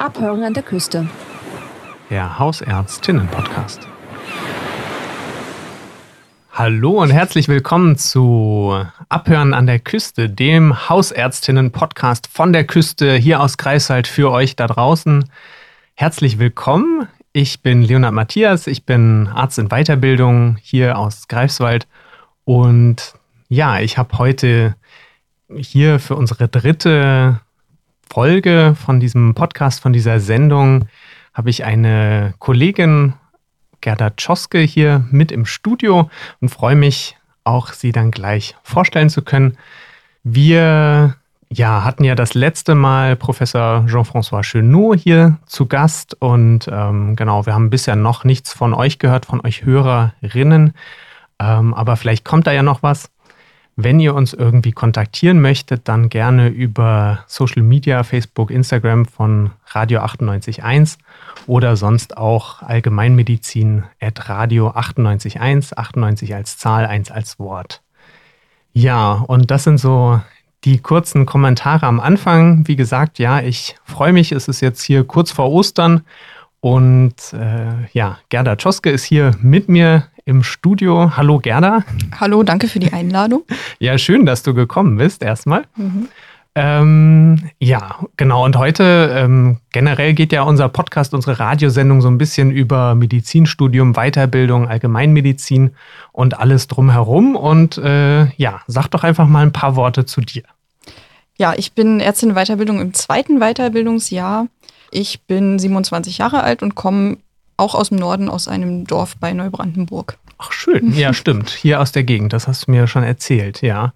Abhören an der Küste. Der Hausärztinnen-Podcast. Hallo und herzlich willkommen zu Abhören an der Küste, dem Hausärztinnen-Podcast von der Küste hier aus Greifswald für euch da draußen. Herzlich willkommen. Ich bin Leonhard Matthias, ich bin Arzt in Weiterbildung hier aus Greifswald und ja, ich habe heute hier für unsere dritte Folge von diesem Podcast, von dieser Sendung, habe ich eine Kollegin, Gerda Tschoske, hier mit im Studio und freue mich auch, sie dann gleich vorstellen zu können. Wir ja, hatten ja das letzte Mal Professor Jean-François Chenot hier zu Gast und ähm, genau, wir haben bisher noch nichts von euch gehört, von euch Hörerinnen, ähm, aber vielleicht kommt da ja noch was. Wenn ihr uns irgendwie kontaktieren möchtet, dann gerne über Social Media, Facebook, Instagram von Radio 98.1 oder sonst auch Allgemeinmedizin at Radio 98.1, 98 als Zahl, 1 als Wort. Ja, und das sind so die kurzen Kommentare am Anfang. Wie gesagt, ja, ich freue mich, es ist jetzt hier kurz vor Ostern und äh, ja, Gerda Tschoske ist hier mit mir im Studio. Hallo Gerda. Hallo, danke für die Einladung. ja, schön, dass du gekommen bist erstmal. Mhm. Ähm, ja, genau. Und heute ähm, generell geht ja unser Podcast, unsere Radiosendung so ein bisschen über Medizinstudium, Weiterbildung, Allgemeinmedizin und alles drumherum. Und äh, ja, sag doch einfach mal ein paar Worte zu dir. Ja, ich bin Ärztin Weiterbildung im zweiten Weiterbildungsjahr. Ich bin 27 Jahre alt und komme auch aus dem Norden, aus einem Dorf bei Neubrandenburg. Ach schön, ja stimmt, hier aus der Gegend, das hast du mir schon erzählt, ja.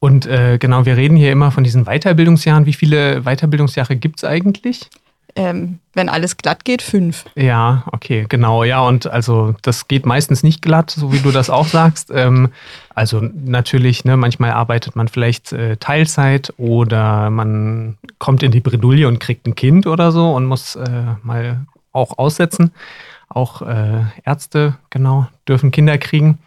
Und äh, genau, wir reden hier immer von diesen Weiterbildungsjahren. Wie viele Weiterbildungsjahre gibt es eigentlich? Ähm, wenn alles glatt geht, fünf. Ja, okay, genau, ja. Und also das geht meistens nicht glatt, so wie du das auch sagst. Ähm, also natürlich, ne, manchmal arbeitet man vielleicht äh, Teilzeit oder man kommt in die Bredouille und kriegt ein Kind oder so und muss äh, mal auch aussetzen. Auch äh, Ärzte, genau, dürfen Kinder kriegen.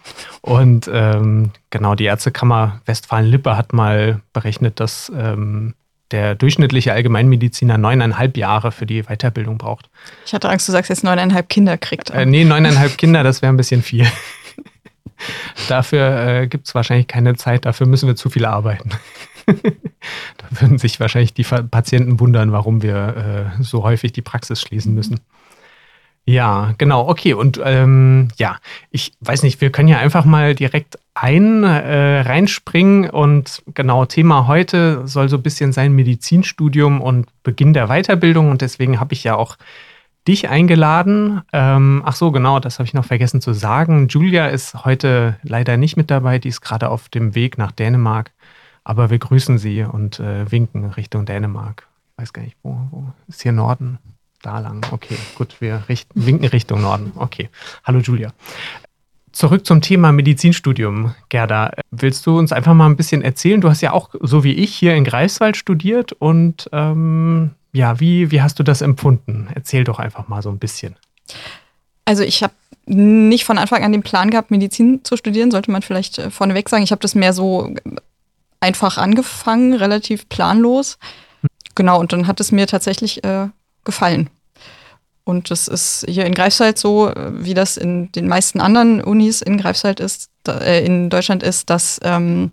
Und ähm, genau, die Ärztekammer Westfalen-Lippe hat mal berechnet, dass ähm, der durchschnittliche Allgemeinmediziner neuneinhalb Jahre für die Weiterbildung braucht. Ich hatte Angst, du sagst jetzt neuneinhalb Kinder kriegt. Äh, nee, neuneinhalb Kinder, das wäre ein bisschen viel. dafür äh, gibt es wahrscheinlich keine Zeit, dafür müssen wir zu viel arbeiten. da würden sich wahrscheinlich die Patienten wundern, warum wir äh, so häufig die Praxis schließen müssen. Ja, genau, okay. Und ähm, ja, ich weiß nicht, wir können ja einfach mal direkt ein äh, reinspringen und genau, Thema heute soll so ein bisschen sein Medizinstudium und Beginn der Weiterbildung und deswegen habe ich ja auch dich eingeladen. Ähm, ach so, genau, das habe ich noch vergessen zu sagen. Julia ist heute leider nicht mit dabei, die ist gerade auf dem Weg nach Dänemark, aber wir grüßen sie und äh, winken Richtung Dänemark. Ich weiß gar nicht, wo, wo ist hier Norden? Da lang. Okay, gut, wir richten, winken Richtung Norden. Okay. Hallo Julia. Zurück zum Thema Medizinstudium, Gerda. Willst du uns einfach mal ein bisschen erzählen? Du hast ja auch, so wie ich, hier in Greifswald studiert und ähm, ja, wie, wie hast du das empfunden? Erzähl doch einfach mal so ein bisschen. Also ich habe nicht von Anfang an den Plan gehabt, Medizin zu studieren, sollte man vielleicht äh, vorneweg sagen. Ich habe das mehr so einfach angefangen, relativ planlos. Genau, und dann hat es mir tatsächlich äh, gefallen. Und das ist hier in Greifswald so, äh, wie das in den meisten anderen Unis in Greifswald ist, äh, in Deutschland ist, dass ähm,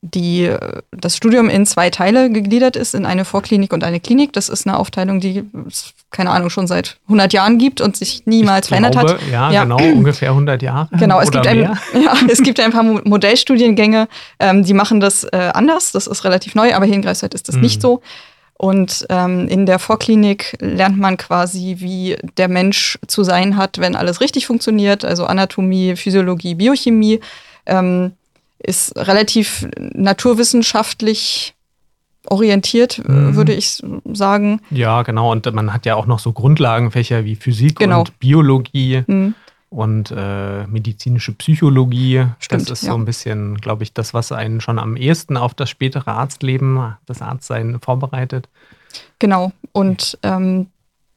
die, das Studium in zwei Teile gegliedert ist, in eine Vorklinik und eine Klinik. Das ist eine Aufteilung, die es, keine Ahnung, schon seit 100 Jahren gibt und sich niemals ich verändert glaube, hat. Ja, ja, genau, ungefähr 100 Jahre. Genau, es, gibt ein, ja, es gibt ein paar Modellstudiengänge, ähm, die machen das äh, anders. Das ist relativ neu, aber hier in Greifswald ist das mhm. nicht so. Und ähm, in der Vorklinik lernt man quasi, wie der Mensch zu sein hat, wenn alles richtig funktioniert, also Anatomie, Physiologie, Biochemie. Ähm, ist relativ naturwissenschaftlich orientiert, mhm. würde ich sagen. Ja, genau. Und man hat ja auch noch so Grundlagenfächer wie Physik genau. und Biologie. Mhm und äh, medizinische Psychologie. Stimmt, das ist ja. so ein bisschen, glaube ich, das, was einen schon am ehesten auf das spätere Arztleben, das Arztsein vorbereitet. Genau. Und ähm,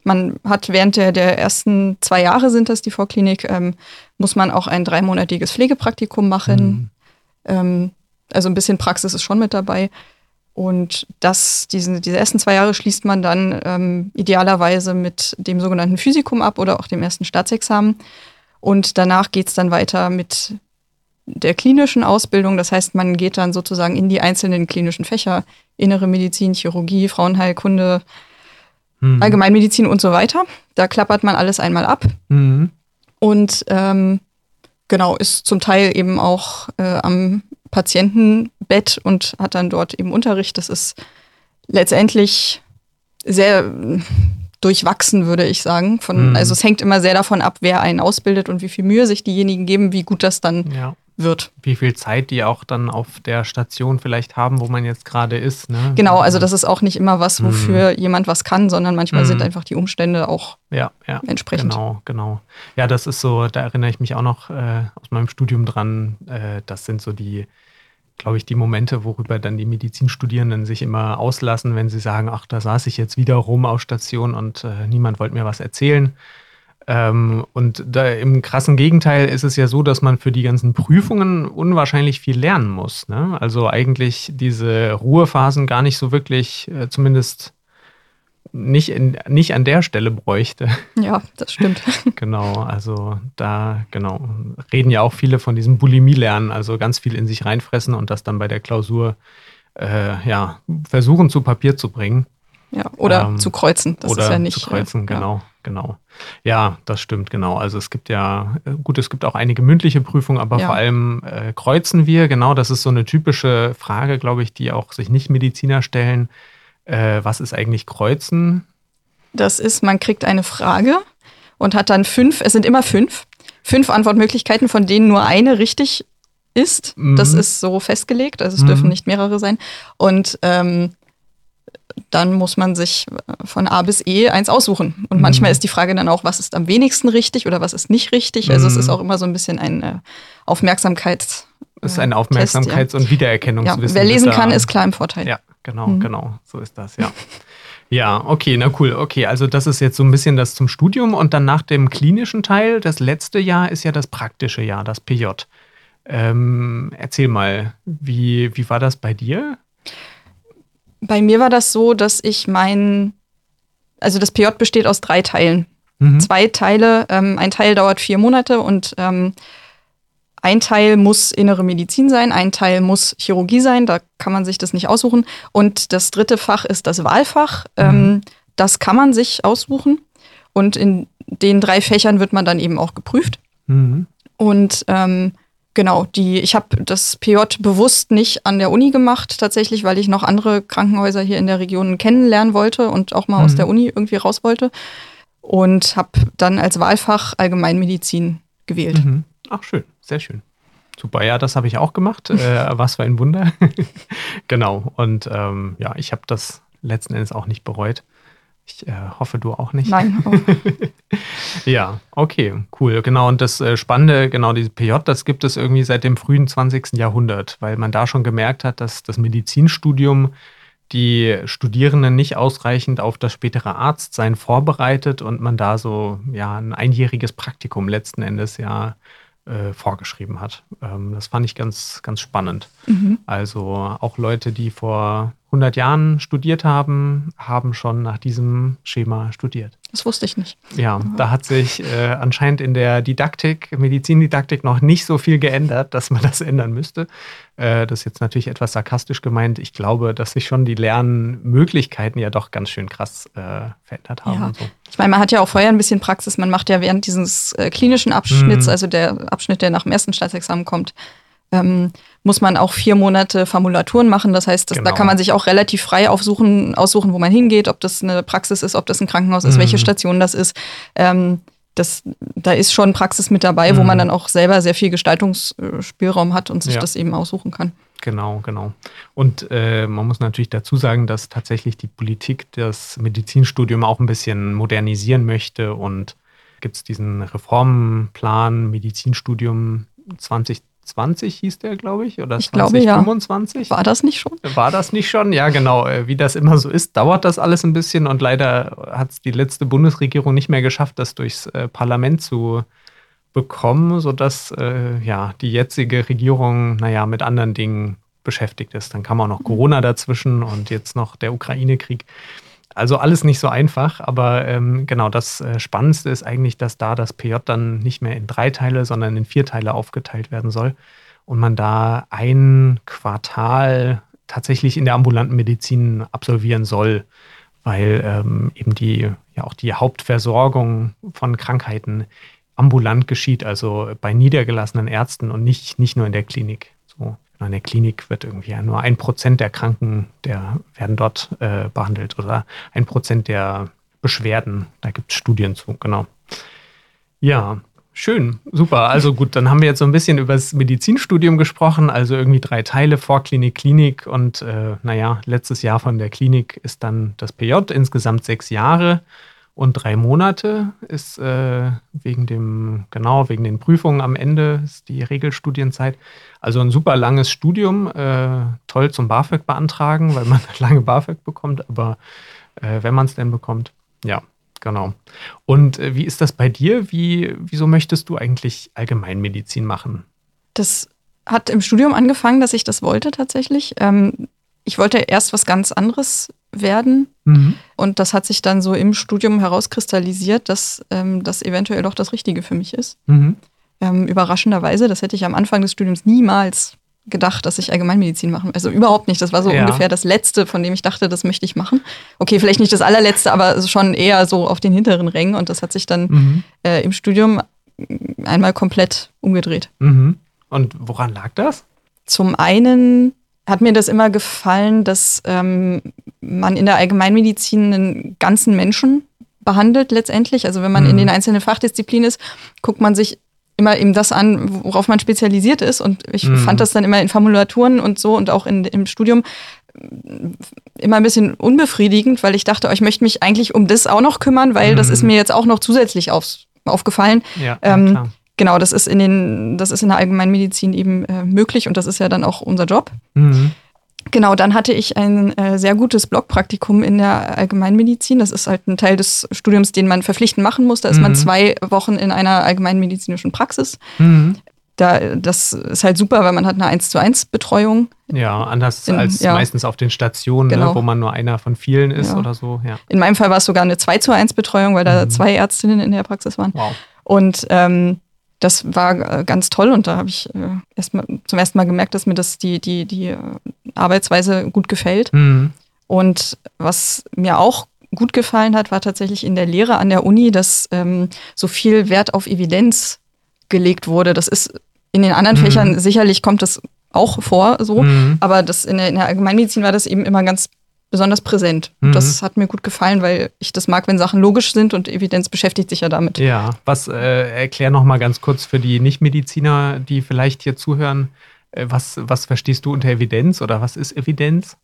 man hat während der, der ersten zwei Jahre sind das die Vorklinik, ähm, muss man auch ein dreimonatiges Pflegepraktikum machen. Mhm. Ähm, also ein bisschen Praxis ist schon mit dabei. Und das, diese, diese ersten zwei Jahre schließt man dann ähm, idealerweise mit dem sogenannten Physikum ab oder auch dem ersten Staatsexamen. Und danach geht es dann weiter mit der klinischen Ausbildung. Das heißt, man geht dann sozusagen in die einzelnen klinischen Fächer, innere Medizin, Chirurgie, Frauenheilkunde, mhm. Allgemeinmedizin und so weiter. Da klappert man alles einmal ab. Mhm. Und ähm, genau, ist zum Teil eben auch äh, am Patientenbett und hat dann dort eben Unterricht. Das ist letztendlich sehr durchwachsen, würde ich sagen. Von, mhm. Also es hängt immer sehr davon ab, wer einen ausbildet und wie viel Mühe sich diejenigen geben, wie gut das dann ja wird. Wie viel Zeit die auch dann auf der Station vielleicht haben, wo man jetzt gerade ist. Ne? Genau, also das ist auch nicht immer was, wofür mhm. jemand was kann, sondern manchmal mhm. sind einfach die Umstände auch ja, ja, entsprechend. Genau, genau. Ja, das ist so, da erinnere ich mich auch noch äh, aus meinem Studium dran. Äh, das sind so die, glaube ich, die Momente, worüber dann die Medizinstudierenden sich immer auslassen, wenn sie sagen, ach, da saß ich jetzt wieder rum auf Station und äh, niemand wollte mir was erzählen. Ähm, und da, im krassen Gegenteil ist es ja so, dass man für die ganzen Prüfungen unwahrscheinlich viel lernen muss. Ne? Also eigentlich diese Ruhephasen gar nicht so wirklich, äh, zumindest nicht, in, nicht an der Stelle bräuchte. Ja, das stimmt. genau, also da, genau, reden ja auch viele von diesem Bulimie-Lernen, also ganz viel in sich reinfressen und das dann bei der Klausur äh, ja, versuchen zu Papier zu bringen. Ja, oder ähm, zu kreuzen. Das oder ist ja nicht. Zu kreuzen, äh, genau, ja. Genau. Ja, das stimmt, genau. Also es gibt ja, äh, gut, es gibt auch einige mündliche Prüfungen, aber ja. vor allem äh, kreuzen wir, genau, das ist so eine typische Frage, glaube ich, die auch sich Nicht-Mediziner stellen. Äh, was ist eigentlich Kreuzen? Das ist, man kriegt eine Frage und hat dann fünf, es sind immer fünf, fünf Antwortmöglichkeiten, von denen nur eine richtig ist. Mhm. Das ist so festgelegt, also es mhm. dürfen nicht mehrere sein. Und ähm, dann muss man sich äh, von A bis E eins aussuchen. Und mhm. manchmal ist die Frage dann auch, was ist am wenigsten richtig oder was ist nicht richtig. Also mhm. es ist auch immer so ein bisschen ein äh, Aufmerksamkeits. Es ist ein Aufmerksamkeits- Test, ja. und Wiedererkennungswissen. Ja, wer lesen kann, ist klar im Vorteil. Ja, genau, mhm. genau. So ist das, ja. Ja, okay, na cool. Okay, also das ist jetzt so ein bisschen das zum Studium und dann nach dem klinischen Teil, das letzte Jahr ist ja das praktische Jahr, das PJ. Ähm, erzähl mal, wie, wie war das bei dir? Bei mir war das so, dass ich mein, also das PJ besteht aus drei Teilen. Mhm. Zwei Teile, ähm, ein Teil dauert vier Monate und ähm, ein Teil muss innere Medizin sein, ein Teil muss Chirurgie sein, da kann man sich das nicht aussuchen. Und das dritte Fach ist das Wahlfach. Mhm. Ähm, das kann man sich aussuchen. Und in den drei Fächern wird man dann eben auch geprüft. Mhm. Und ähm, Genau, die, ich habe das PJ bewusst nicht an der Uni gemacht, tatsächlich, weil ich noch andere Krankenhäuser hier in der Region kennenlernen wollte und auch mal mhm. aus der Uni irgendwie raus wollte. Und habe dann als Wahlfach Allgemeinmedizin gewählt. Mhm. Ach, schön, sehr schön. Super, ja, das habe ich auch gemacht. äh, was für ein Wunder. genau, und ähm, ja, ich habe das letzten Endes auch nicht bereut. Ich äh, hoffe, du auch nicht. Nein. Auch. ja, okay, cool. Genau, und das äh, Spannende, genau, dieses PJ, das gibt es irgendwie seit dem frühen 20. Jahrhundert, weil man da schon gemerkt hat, dass das Medizinstudium die Studierenden nicht ausreichend auf das spätere Arztsein vorbereitet und man da so ja ein einjähriges Praktikum letzten Endes ja äh, vorgeschrieben hat. Ähm, das fand ich ganz, ganz spannend. Mhm. Also auch Leute, die vor 100 Jahren studiert haben, haben schon nach diesem Schema studiert. Das wusste ich nicht. Ja, da hat sich äh, anscheinend in der Didaktik, Medizindidaktik noch nicht so viel geändert, dass man das ändern müsste. Äh, das ist jetzt natürlich etwas sarkastisch gemeint. Ich glaube, dass sich schon die Lernmöglichkeiten ja doch ganz schön krass äh, verändert haben. Ja. So. Ich meine, man hat ja auch vorher ein bisschen Praxis. Man macht ja während dieses äh, klinischen Abschnitts, mhm. also der Abschnitt, der nach dem ersten Staatsexamen kommt, ähm, muss man auch vier Monate Formulaturen machen. Das heißt, das, genau. da kann man sich auch relativ frei aufsuchen, aussuchen, wo man hingeht, ob das eine Praxis ist, ob das ein Krankenhaus ist, mhm. welche Station das ist. Ähm, das, da ist schon Praxis mit dabei, mhm. wo man dann auch selber sehr viel Gestaltungsspielraum hat und sich ja. das eben aussuchen kann. Genau, genau. Und äh, man muss natürlich dazu sagen, dass tatsächlich die Politik das Medizinstudium auch ein bisschen modernisieren möchte und gibt es diesen Reformplan Medizinstudium 2020. 20 hieß der, glaube ich, oder ich 2025. Ja. War das nicht schon? War das nicht schon? Ja, genau. Äh, wie das immer so ist, dauert das alles ein bisschen und leider hat es die letzte Bundesregierung nicht mehr geschafft, das durchs äh, Parlament zu bekommen, sodass äh, ja, die jetzige Regierung, naja, mit anderen Dingen beschäftigt ist. Dann kam auch noch Corona dazwischen und jetzt noch der Ukraine-Krieg. Also alles nicht so einfach, aber ähm, genau das äh, Spannendste ist eigentlich, dass da das PJ dann nicht mehr in drei Teile, sondern in vier Teile aufgeteilt werden soll und man da ein Quartal tatsächlich in der ambulanten Medizin absolvieren soll, weil ähm, eben die ja auch die Hauptversorgung von Krankheiten ambulant geschieht, also bei niedergelassenen Ärzten und nicht, nicht nur in der Klinik. So in der Klinik wird irgendwie nur ein Prozent der Kranken, der werden dort äh, behandelt oder ein Prozent der Beschwerden. Da gibt es Studien zu, genau. Ja, schön, super. Also gut, dann haben wir jetzt so ein bisschen über das Medizinstudium gesprochen, also irgendwie drei Teile, Vorklinik, Klinik und äh, naja, letztes Jahr von der Klinik ist dann das PJ, insgesamt sechs Jahre. Und drei Monate ist äh, wegen dem, genau, wegen den Prüfungen am Ende ist die Regelstudienzeit. Also ein super langes Studium, äh, toll zum BAföG beantragen, weil man lange BAföG bekommt, aber äh, wenn man es denn bekommt, ja, genau. Und äh, wie ist das bei dir? Wie, wieso möchtest du eigentlich Allgemeinmedizin machen? Das hat im Studium angefangen, dass ich das wollte tatsächlich. Ähm, ich wollte erst was ganz anderes werden. Mhm. Und das hat sich dann so im Studium herauskristallisiert, dass ähm, das eventuell doch das Richtige für mich ist. Mhm. Ähm, überraschenderweise, das hätte ich am Anfang des Studiums niemals gedacht, dass ich Allgemeinmedizin machen. Also überhaupt nicht. Das war so ja. ungefähr das Letzte, von dem ich dachte, das möchte ich machen. Okay, vielleicht nicht das allerletzte, aber schon eher so auf den hinteren Rängen. Und das hat sich dann mhm. äh, im Studium einmal komplett umgedreht. Mhm. Und woran lag das? Zum einen hat mir das immer gefallen, dass ähm, man in der Allgemeinmedizin einen ganzen Menschen behandelt letztendlich. Also wenn man mhm. in den einzelnen Fachdisziplinen ist, guckt man sich immer eben das an, worauf man spezialisiert ist. Und ich mhm. fand das dann immer in Formulaturen und so und auch in, im Studium immer ein bisschen unbefriedigend, weil ich dachte, oh, ich möchte mich eigentlich um das auch noch kümmern, weil mhm. das ist mir jetzt auch noch zusätzlich aufs, aufgefallen. Ja, ähm, klar genau, das ist in den, das ist in der Allgemeinmedizin eben äh, möglich und das ist ja dann auch unser Job. Mhm. Genau, dann hatte ich ein äh, sehr gutes Blockpraktikum in der Allgemeinmedizin. Das ist halt ein Teil des Studiums, den man verpflichtend machen muss. Da ist mhm. man zwei Wochen in einer allgemeinmedizinischen Praxis. Mhm. Da, das ist halt super, weil man hat eine 1 zu 1 Betreuung. Ja, anders in, als ja. meistens auf den Stationen, ne, genau. ne, wo man nur einer von vielen ist ja. oder so. Ja. In meinem Fall war es sogar eine 2 zu 1 Betreuung, weil da mhm. zwei Ärztinnen in der Praxis waren. Wow. Und ähm, das war äh, ganz toll und da habe ich äh, erst mal, zum ersten Mal gemerkt, dass mir das die, die, die äh, Arbeitsweise gut gefällt. Mhm. Und was mir auch gut gefallen hat, war tatsächlich in der Lehre an der Uni, dass ähm, so viel Wert auf Evidenz gelegt wurde. Das ist in den anderen mhm. Fächern sicherlich kommt das auch vor, so, mhm. aber das in der, in der Allgemeinmedizin war das eben immer ganz besonders präsent. Mhm. Das hat mir gut gefallen, weil ich das mag, wenn Sachen logisch sind und Evidenz beschäftigt sich ja damit. Ja, was äh, erklär noch mal ganz kurz für die Nichtmediziner, die vielleicht hier zuhören, äh, was, was verstehst du unter Evidenz oder was ist Evidenz?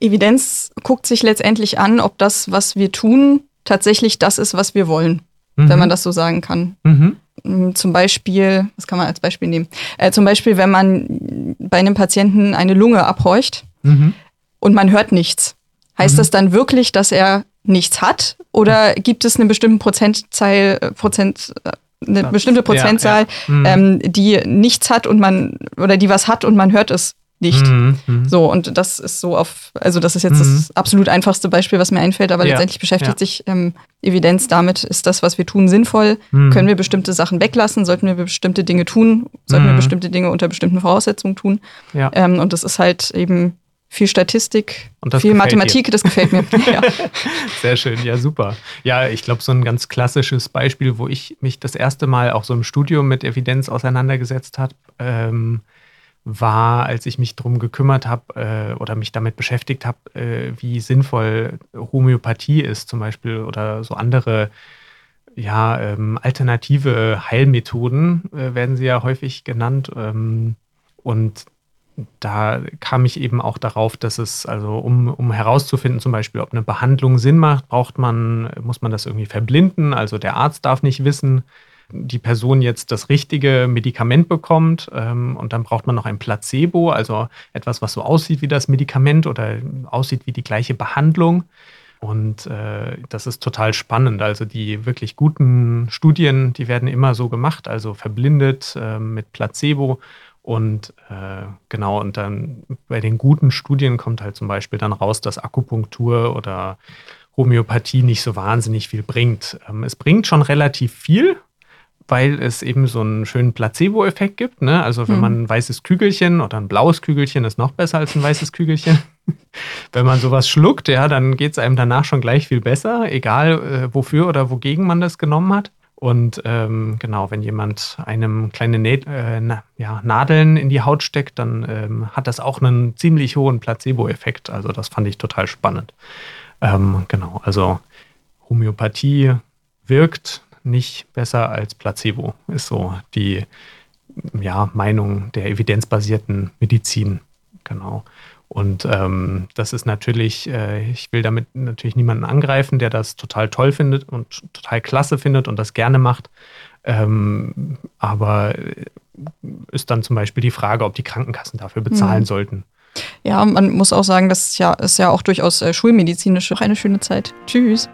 Evidenz guckt sich letztendlich an, ob das, was wir tun, tatsächlich das ist, was wir wollen, mhm. wenn man das so sagen kann. Mhm. Mm, zum Beispiel, was kann man als Beispiel nehmen? Äh, zum Beispiel, wenn man bei einem Patienten eine Lunge abhorcht, mhm und man hört nichts. Heißt mhm. das dann wirklich, dass er nichts hat? Oder gibt es eine bestimmte Prozentzahl, Prozent, eine bestimmte Prozentzahl, ja, ja. Mhm. Ähm, die nichts hat und man, oder die was hat und man hört es nicht. Mhm, mhm. So, und das ist so auf, also das ist jetzt mhm. das absolut einfachste Beispiel, was mir einfällt, aber ja, letztendlich beschäftigt ja. sich ähm, Evidenz damit, ist das, was wir tun, sinnvoll? Mhm. Können wir bestimmte Sachen weglassen? Sollten wir bestimmte Dinge tun? Sollten wir mhm. bestimmte Dinge unter bestimmten Voraussetzungen tun? Ja. Ähm, und das ist halt eben viel Statistik, viel Mathematik, dir. das gefällt mir. ja. Sehr schön, ja, super. Ja, ich glaube, so ein ganz klassisches Beispiel, wo ich mich das erste Mal auch so im Studium mit Evidenz auseinandergesetzt habe, ähm, war, als ich mich darum gekümmert habe äh, oder mich damit beschäftigt habe, äh, wie sinnvoll Homöopathie ist, zum Beispiel, oder so andere ja, ähm, alternative Heilmethoden äh, werden sie ja häufig genannt. Ähm, und da kam ich eben auch darauf, dass es, also um, um herauszufinden, zum Beispiel, ob eine Behandlung Sinn macht, braucht man, muss man das irgendwie verblinden. Also der Arzt darf nicht wissen, die Person jetzt das richtige Medikament bekommt ähm, und dann braucht man noch ein Placebo, also etwas, was so aussieht wie das Medikament oder aussieht wie die gleiche Behandlung. Und äh, das ist total spannend. Also die wirklich guten Studien, die werden immer so gemacht, also verblindet äh, mit Placebo Und äh, genau, und dann bei den guten Studien kommt halt zum Beispiel dann raus, dass Akupunktur oder Homöopathie nicht so wahnsinnig viel bringt. Ähm, es bringt schon relativ viel, weil es eben so einen schönen Placebo-Effekt gibt. Ne? Also wenn hm. man ein weißes Kügelchen oder ein blaues Kügelchen ist noch besser als ein weißes Kügelchen. wenn man sowas schluckt, ja, dann geht es einem danach schon gleich viel besser, egal äh, wofür oder wogegen man das genommen hat. Und ähm, genau, wenn jemand einem kleine Nä äh, na, ja, Nadeln in die Haut steckt, dann ähm, hat das auch einen ziemlich hohen Placebo-Effekt. Also das fand ich total spannend. Ähm, genau, also Homöopathie wirkt nicht besser als Placebo, ist so die ja, Meinung der evidenzbasierten Medizin. Genau. Und ähm, das ist natürlich, äh, ich will damit natürlich niemanden angreifen, der das total toll findet und total klasse findet und das gerne macht. Ähm, aber ist dann zum Beispiel die Frage, ob die Krankenkassen dafür bezahlen mhm. sollten. Ja, man muss auch sagen, das ist ja, ist ja auch durchaus äh, schulmedizinisch auch eine schöne Zeit. Tschüss.